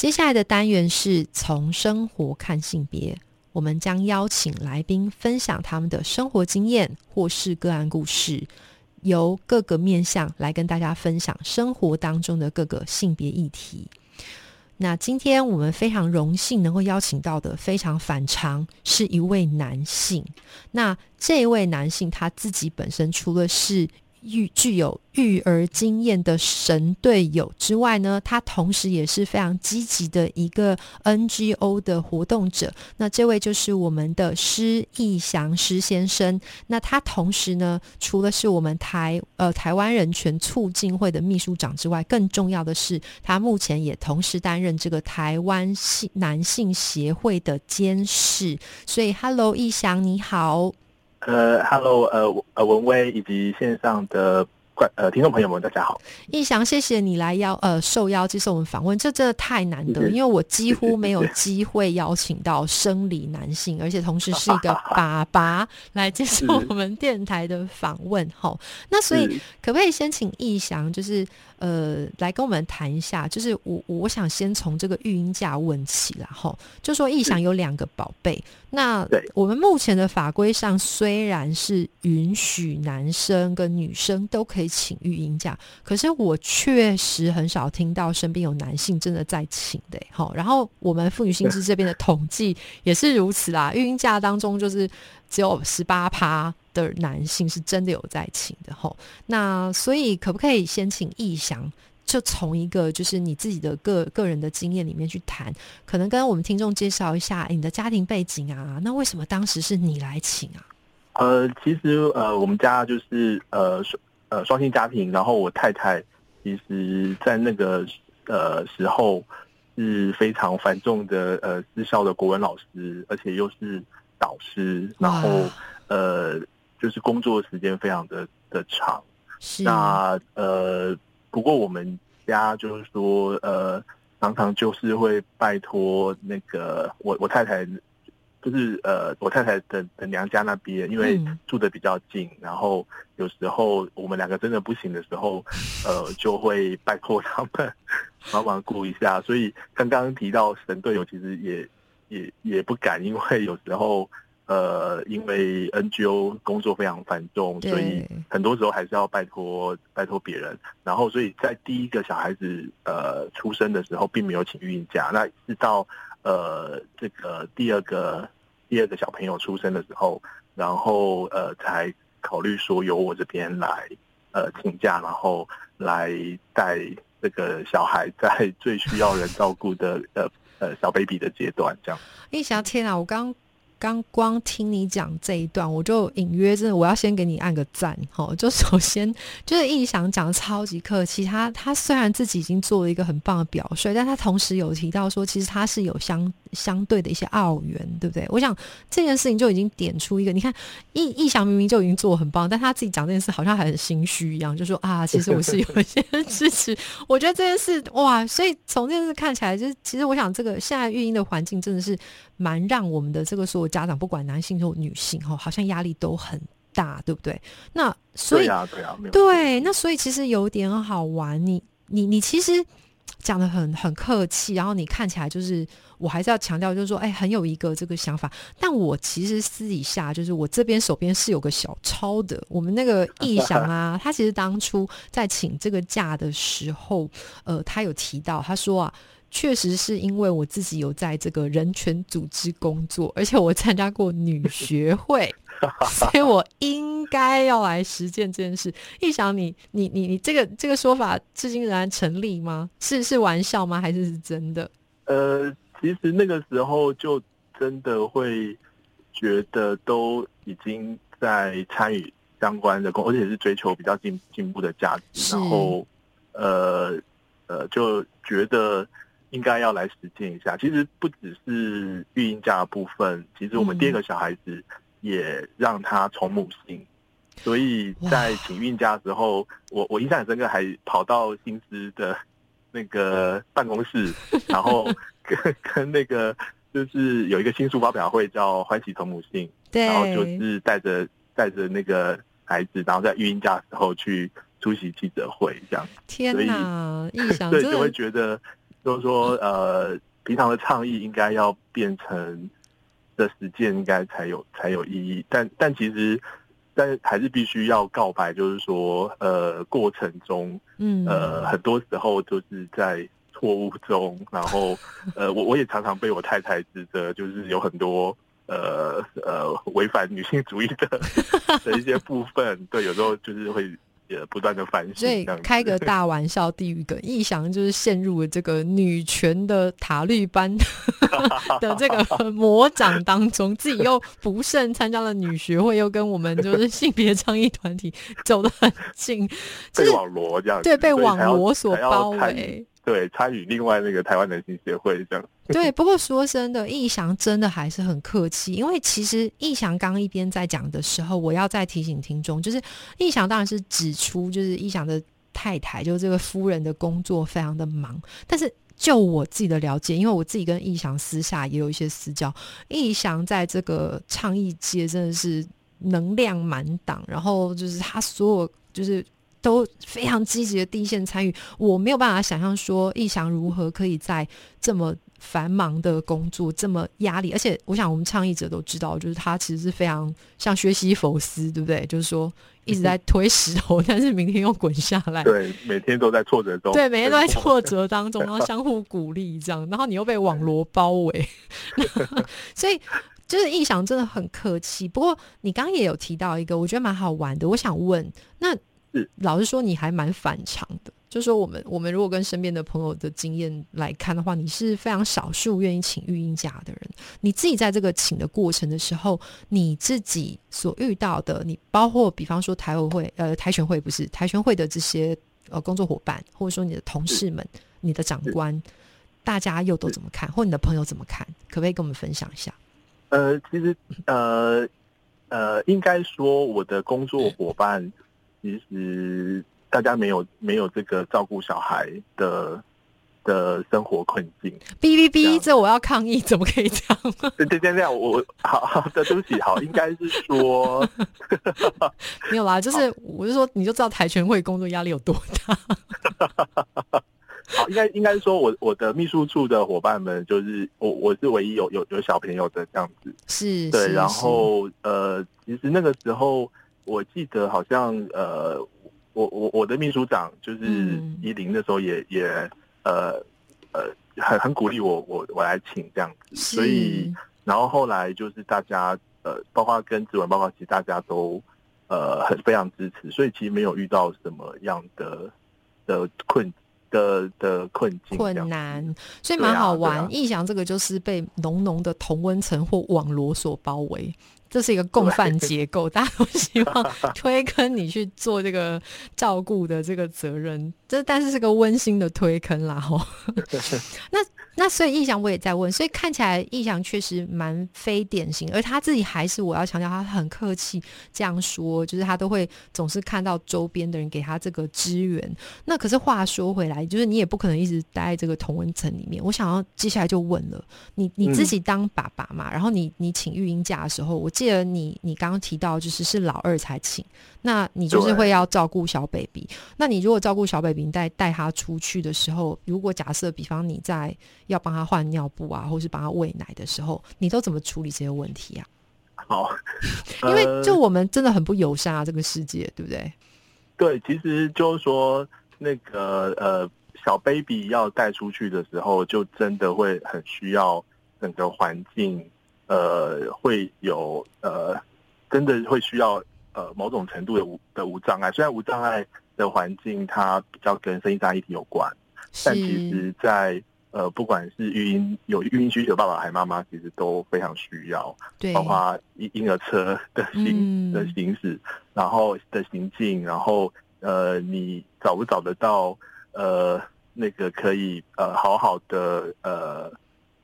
接下来的单元是从生活看性别，我们将邀请来宾分享他们的生活经验或是个案故事，由各个面向来跟大家分享生活当中的各个性别议题。那今天我们非常荣幸能够邀请到的非常反常，是一位男性。那这位男性他自己本身除了是育具有育儿经验的神队友之外呢，他同时也是非常积极的一个 NGO 的活动者。那这位就是我们的施义祥施先生。那他同时呢，除了是我们台呃台湾人权促进会的秘书长之外，更重要的是，他目前也同时担任这个台湾性男性协会的监事。所以，Hello，义祥你好。呃，Hello，呃，呃，文威以及线上的观呃听众朋友们，大家好。义祥，谢谢你来邀呃受邀接受我们访问，这真的太难得，因为我几乎没有机会邀请到生理男性，而且同时是一个 爸爸来接受我们电台的访问。哈，那所以可不可以先请义祥，就是呃来跟我们谈一下，就是我我想先从这个育婴假问起啦，哈，就说意想有两个宝贝。那我们目前的法规上虽然是允许男生跟女生都可以请育婴假，可是我确实很少听到身边有男性真的在请的。哈，然后我们妇女薪资这边的统计也是如此啦，育婴假当中就是只有十八趴的男性是真的有在请的。吼，那所以可不可以先请义祥？就从一个就是你自己的个个人的经验里面去谈，可能跟我们听众介绍一下你的家庭背景啊。那为什么当时是你来请啊？呃，其实呃，我们家就是呃双呃双薪家庭，然后我太太其实在那个呃时候是非常繁重的呃私校的国文老师，而且又是导师，然后呃就是工作时间非常的的长。那呃。不过我们家就是说，呃，常常就是会拜托那个我我太太，就是呃我太太的的娘家那边，因为住的比较近，然后有时候我们两个真的不行的时候，呃，就会拜托他们帮忙顾一下。所以刚刚提到神队友，其实也也也不敢，因为有时候。呃，因为 NGO 工作非常繁重，所以很多时候还是要拜托拜托别人。然后，所以在第一个小孩子呃出生的时候，并没有请育婴假。那直到呃这个第二个第二个小朋友出生的时候，然后呃才考虑说由我这边来呃请假，然后来带这个小孩在最需要人照顾的呃呃小 baby 的阶段，这样。一想，天啊，我刚。刚光听你讲这一段，我就隐约真的我要先给你按个赞哈。就首先就是印象讲的超级客气，他他虽然自己已经做了一个很棒的表率，但他同时有提到说，其实他是有相相对的一些傲元，对不对？我想这件事情就已经点出一个，你看易易翔明明就已经做很棒，但他自己讲这件事好像还很心虚一样，就说啊，其实我是有一些支持。我觉得这件事哇，所以从这件事看起来，就是其实我想这个现在育婴的环境真的是蛮让我们的这个所有。家长不管男性或女性哈，好像压力都很大，对不对？那所以对啊，对啊，对，那所以其实有点好玩。你你你其实讲的很很客气，然后你看起来就是我还是要强调，就是说，哎，很有一个这个想法。但我其实私底下就是我这边手边是有个小抄的。我们那个 意想啊，他其实当初在请这个假的时候，呃，他有提到，他说啊。确实是因为我自己有在这个人权组织工作，而且我参加过女学会，所以我应该要来实践这件事。一想你，你，你，你这个这个说法至今仍然成立吗？是是玩笑吗？还是是真的？呃，其实那个时候就真的会觉得都已经在参与相关的工，而且是追求比较进进步的价值，然后呃呃，就觉得。应该要来实践一下。其实不只是育婴假的部分，其实我们第二个小孩子也让他从母姓，所以在请孕假的时候，我我印象很深刻，还跑到薪资的那个办公室，然后跟跟那个就是有一个新书发表会叫欢喜同母姓，然后就是带着带着那个孩子，然后在育婴假的时候去。出席记者会这样，天哪！印象对就会觉得，就是说，呃，平常的倡议应该要变成的实践，应该才有才有意义。但但其实，但还是必须要告白，就是说，呃，过程中，嗯，呃，很多时候就是在错误中，然后，呃，我我也常常被我太太指责，就是有很多，呃呃，违反女性主义的的一些部分。对，有时候就是会。也不断的反省，所以开个大玩笑，地狱梗，易翔就是陷入了这个女权的塔绿班 的这个魔掌当中，自己又不慎参加了女学会，又跟我们就是性别倡议团体走得很近，被网罗这样，对，被网罗所包围。对，参与另外那个台湾男性协会这样。对，不过说真的，易翔真的还是很客气，因为其实易翔刚一边在讲的时候，我要再提醒听众，就是易翔当然是指出，就是易翔的太太，就是这个夫人的工作非常的忙，但是就我自己的了解，因为我自己跟易翔私下也有一些私交，易翔在这个倡议界真的是能量满档，然后就是他所有就是。都非常积极的第一线参与，我没有办法想象说易翔如何可以在这么繁忙的工作、这么压力，而且我想我们倡议者都知道，就是他其实是非常像学习佛斯，对不对？就是说一直在推石头，但是明天又滚下来，对，每天都在挫折中，对，每天都在挫折当中，然后相互鼓励这样，然后你又被网罗包围，所以就是易翔真的很客气。不过你刚刚也有提到一个，我觉得蛮好玩的，我想问那。老实说，你还蛮反常的。就说我们，我们如果跟身边的朋友的经验来看的话，你是非常少数愿意请育婴假的人。你自己在这个请的过程的时候，你自己所遇到的，你包括比方说台委会、呃台全会不是台全会的这些呃工作伙伴，或者说你的同事们、你的长官，大家又都怎么看，或你的朋友怎么看？可不可以跟我们分享一下？呃，其实呃呃，应该说我的工作伙伴。其实大家没有没有这个照顾小孩的的生活困境。哔哔哔，这我要抗议，怎么可以这样？对对对，这样我好好的对不起，好，应该是说 没有啦，就是我就说，你就知道跆拳会工作压力有多大。好，应该应该是说我我的秘书处的伙伴们，就是我我是唯一有有有小朋友的这样子，是，对，然后呃，其实那个时候。我记得好像呃，我我我的秘书长就是依林的时候也也呃呃很很鼓励我我我来请这样子，所以然后后来就是大家呃包括跟指纹报告，其实大家都呃很非常支持，所以其实没有遇到什么样的的困的的困境困难，所以蛮好玩。印象这个就是被浓浓的同温层或网罗所包围。这是一个共犯结构，大家都希望 推坑你去做这个照顾的这个责任，这但是是个温馨的推坑啦，吼。那那所以易翔我也在问，所以看起来易翔确实蛮非典型，而他自己还是我要强调，他很客气这样说，就是他都会总是看到周边的人给他这个支援。那可是话说回来，就是你也不可能一直待在这个同温层里面。我想要接下来就问了，你你自己当爸爸嘛，然后你你请育婴假的时候，我。记得你，你刚刚提到就是是老二才请，那你就是会要照顾小 baby。那你如果照顾小 baby 带带他出去的时候，如果假设比方你在要帮他换尿布啊，或是帮他喂奶的时候，你都怎么处理这些问题啊？好，因为就我们真的很不友善啊，这个世界，对不对？对，其实就是说那个呃，小 baby 要带出去的时候，就真的会很需要整个环境。呃，会有呃，真的会需要呃某种程度的无的无障碍。虽然无障碍的环境它比较跟生意大议题有关，但其实，在呃不管是育婴有育婴需求爸爸还是妈妈，其实都非常需要，包括婴婴儿车的行的行驶，然后的行进，然后呃你找不找得到呃。那个可以呃好好的呃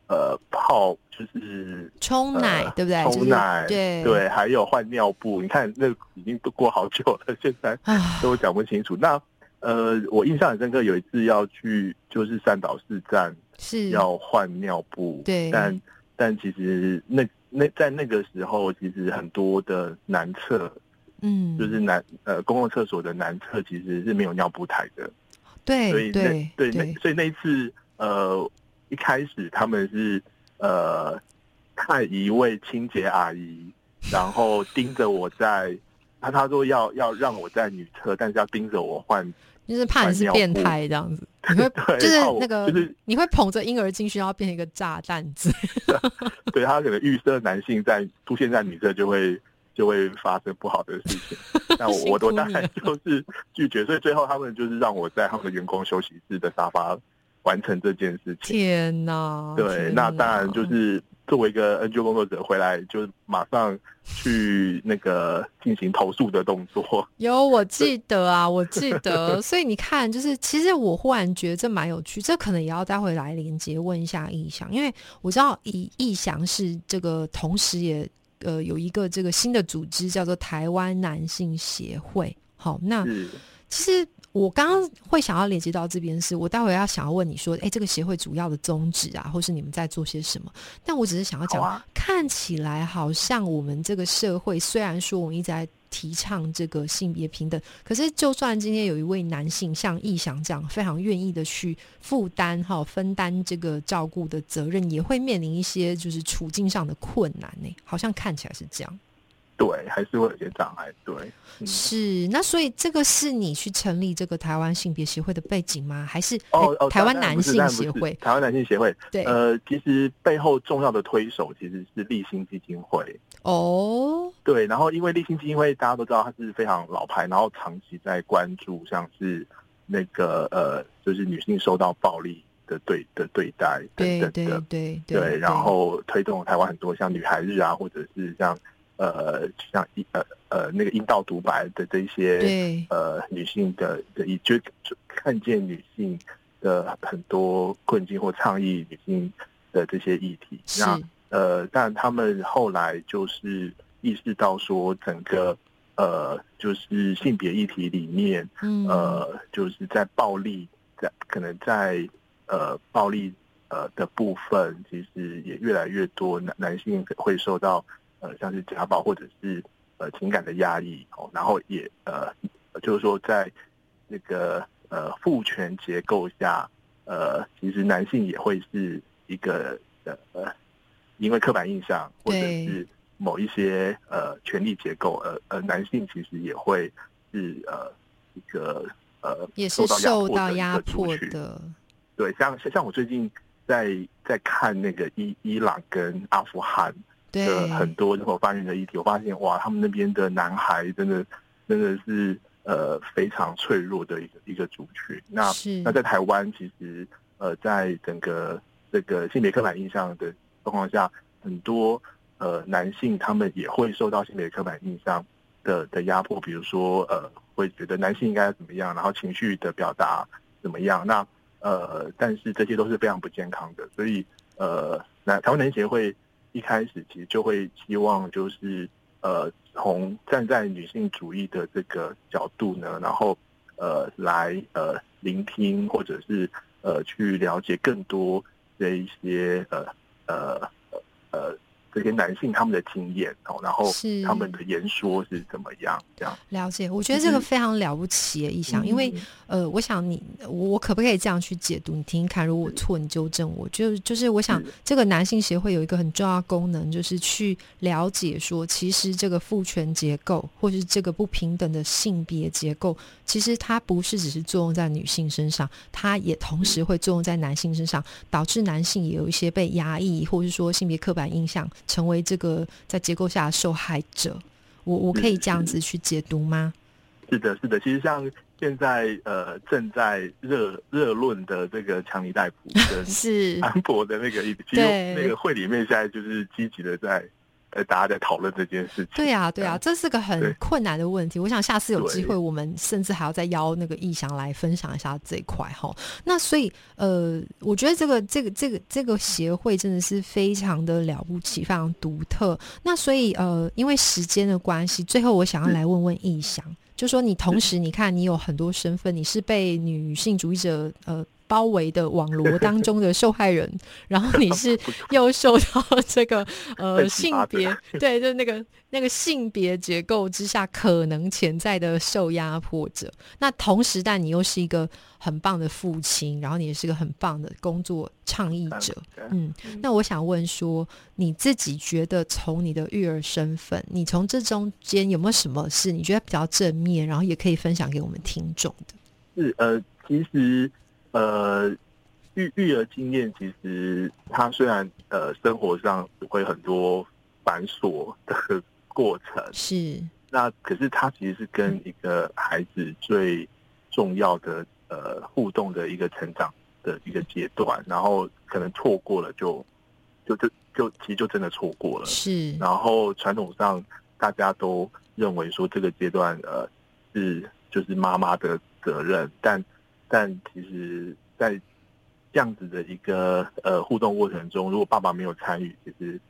呃泡，就是冲奶，呃对不对？冲奶，对对，还有换尿布。你看，那已经都过好久了，现在啊，都讲不清楚。那呃，我印象很深刻，有一次要去就是三岛市站是。要换尿布，对。但但其实那那在那个时候，其实很多的男厕，嗯，就是男呃公共厕所的男厕其实是没有尿布台的，对所以那对对那所以那一次呃一开始他们是呃派一位清洁阿姨，然后盯着我在。他他说要要让我在女厕，但是要盯着我换，就是怕你是变态这样子，你会，就是那个就是你会捧着婴儿进去，然后变成一个炸弹子。对他可能预设男性在出现在女厕就会就会发生不好的事情，那我我我当然就是拒绝，所以最后他们就是让我在他们的员工休息室的沙发完成这件事情。天哪！对，天那当然就是作为一个 NGO 工作者回来，就是马上去那个进行投诉的动作。有，我记得啊，我记得。所以你看，就是其实我忽然觉得这蛮有趣，这可能也要待会来连接问一下易翔，因为我知道易易翔是这个，同时也呃有一个这个新的组织叫做台湾男性协会。好，那其实我刚刚会想要连接到这边是，我待会要想要问你说，哎，这个协会主要的宗旨啊，或是你们在做些什么？但我只是想要讲，啊看起来好像我们这个社会虽然说我们一直在提倡这个性别平等，可是就算今天有一位男性像易翔这样非常愿意的去负担哈分担这个照顾的责任，也会面临一些就是处境上的困难呢，好像看起来是这样。对，还是会有些障碍。对，嗯是，那所以这个是你去成立这个台湾性别协会的背景吗？还是哦哦，哎台湾男性协会？台湾男性协会。对，呃，其实背后重要的推手其实是立新基金会。哦，对，然后因为立新基金会大家都知道它是非常老牌，然后长期在关注像是那个呃，就是女性受到暴力的对的对待等对对等的，对对，然后推动台湾很多像女孩日啊，或者是像呃像一呃呃那个阴道独白的这一些对。呃女性的的以就就看见女性的很多困境或倡议女性的这些议题，是。那呃，但他们后来就是意识到说，整个呃，就是性别议题里面，嗯。呃，就是在暴力，在可能在呃暴力呃的部分，其实也越来越多男男性会受到呃像是家暴或者是呃情感的压抑哦，然后也呃就是说在那个呃父权结构下，呃，其实男性也会是一个呃呃，因为刻板印象或者是某一些呃权力结构，呃呃，男性其实也会是呃一个呃也是受受到到压压迫的。对，像像像我最近在在看那个伊伊朗跟阿富汗对的很多人口发育的议题，我发现哇，他们那边的男孩真的真的是呃非常脆弱的一个一个族群。那那在台湾，其实呃在整个这个性别刻板印象的状况下，很多呃男性他们也会受到性别刻板印象的的压迫，比如说呃会觉得男性应该怎么样，然后情绪的表达怎么样，那呃但是这些都是非常不健康的，所以呃那台湾男协会一开始其实就会希望就是呃从站在女性主义的这个角度呢，然后呃来呃聆听或者是呃去了解更多这一些呃呃呃呃这些男性他们的经验哦，然后是他们的言说是怎么样这样。了解。我觉得这个非常了不起耶，一想，因为嗯呃，我想你，我我可不可以这样去解读？你听听看，如果我错，你纠正我。就就是我想，这个男性协会有一个很重要的功能，就是去了解说，其实这个父权结构，或是这个不平等的性别结构，其实它不是只是作用在女性身上，它也同时会作用在男性身上，导致男性也有一些被压抑，或者是说性别刻板印象，成为这个在结构下的受害者。我我可以这样子去解读吗？是的，是的。其实像现在呃正在热热论的这个强尼戴普跟 是安博的那个其实那个会里面现在就是积极的在呃大家在讨论这件事情。对啊，对啊，这是个很困难的问题。我想下次有机会，我们甚至还要再邀那个易翔来分享一下这一块哈。那所以呃，我觉得这个这个这个这个协会真的是非常的了不起，非常独特。那所以呃，因为时间的关系，最后我想要来问问易翔，就说你同时你看你有很多身份，你是被女性主义者呃。包围的网罗当中的受害人，然后你是 又受到这个呃性别对，就是那个那个性别结构之下可能潜在的受压迫者。那同时，但你又是一个很棒的父亲，然后你也是个很棒的工作倡议者。嗯，那我想问说，你自己觉得从你的育儿身份，你从这中间有没有什么事你觉得比较正面，然后也可以分享给我们听众的？是呃，其实呃，育育儿经验其实它虽然呃生活上会很多繁琐的过程，是，那可是它其实是跟一个孩子最重要的呃互动的一个成长的一个阶段，然后可能错过了就就就就其实就真的错过了。是，然后传统上大家都认为说这个阶段呃是就是妈妈的责任，但但其实，在这样子的一个呃互动过程中，如果爸爸没有参与，其实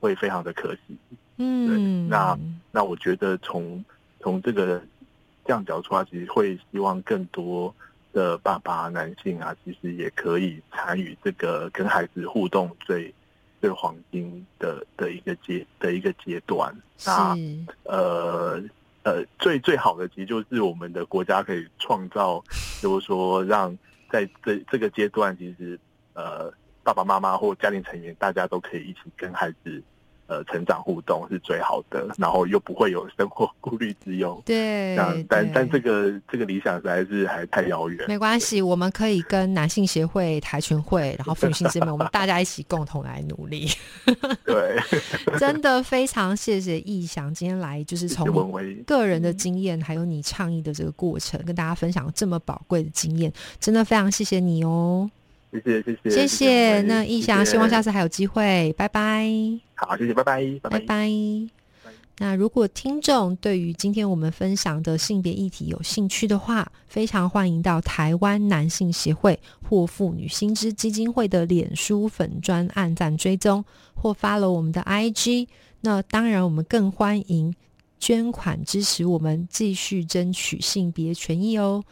会非常的可惜。嗯，那那我觉得从从这个这样角度出发，其实会希望更多的爸爸男性啊，其实也可以参与这个跟孩子互动最最黄金的的一个阶的一个阶段。那是，呃呃，最最好的其实就是我们的国家可以创造，就是说让在这这个阶段，其实呃爸爸妈妈或家庭成员大家都可以一起跟孩子呃成长互动是最好的，然后又不会有生活顾虑之忧。对 但但对这个这个理想实在是还太遥远。没关系，我们可以跟男性协会、台群会，然后妇女性之门，我们大家一起共同来努力。对，真的非常谢谢易翔今天来，就是谢从你谢文威，个人的经验，还有你倡议的这个过程，跟大家分享这么宝贵的经验，真的非常谢谢你哦，谢谢谢谢谢谢。那易翔，谢谢希望下次还有机会，拜拜。好，谢谢，拜拜，拜拜拜。那如果听众对于今天我们分享的性别议题有兴趣的话，非常欢迎到台湾男性协会或妇女新知基金会的脸书粉专按赞追踪，或 follow 我们的 IG。那当然，我们更欢迎捐款支持我们继续争取性别权益哦。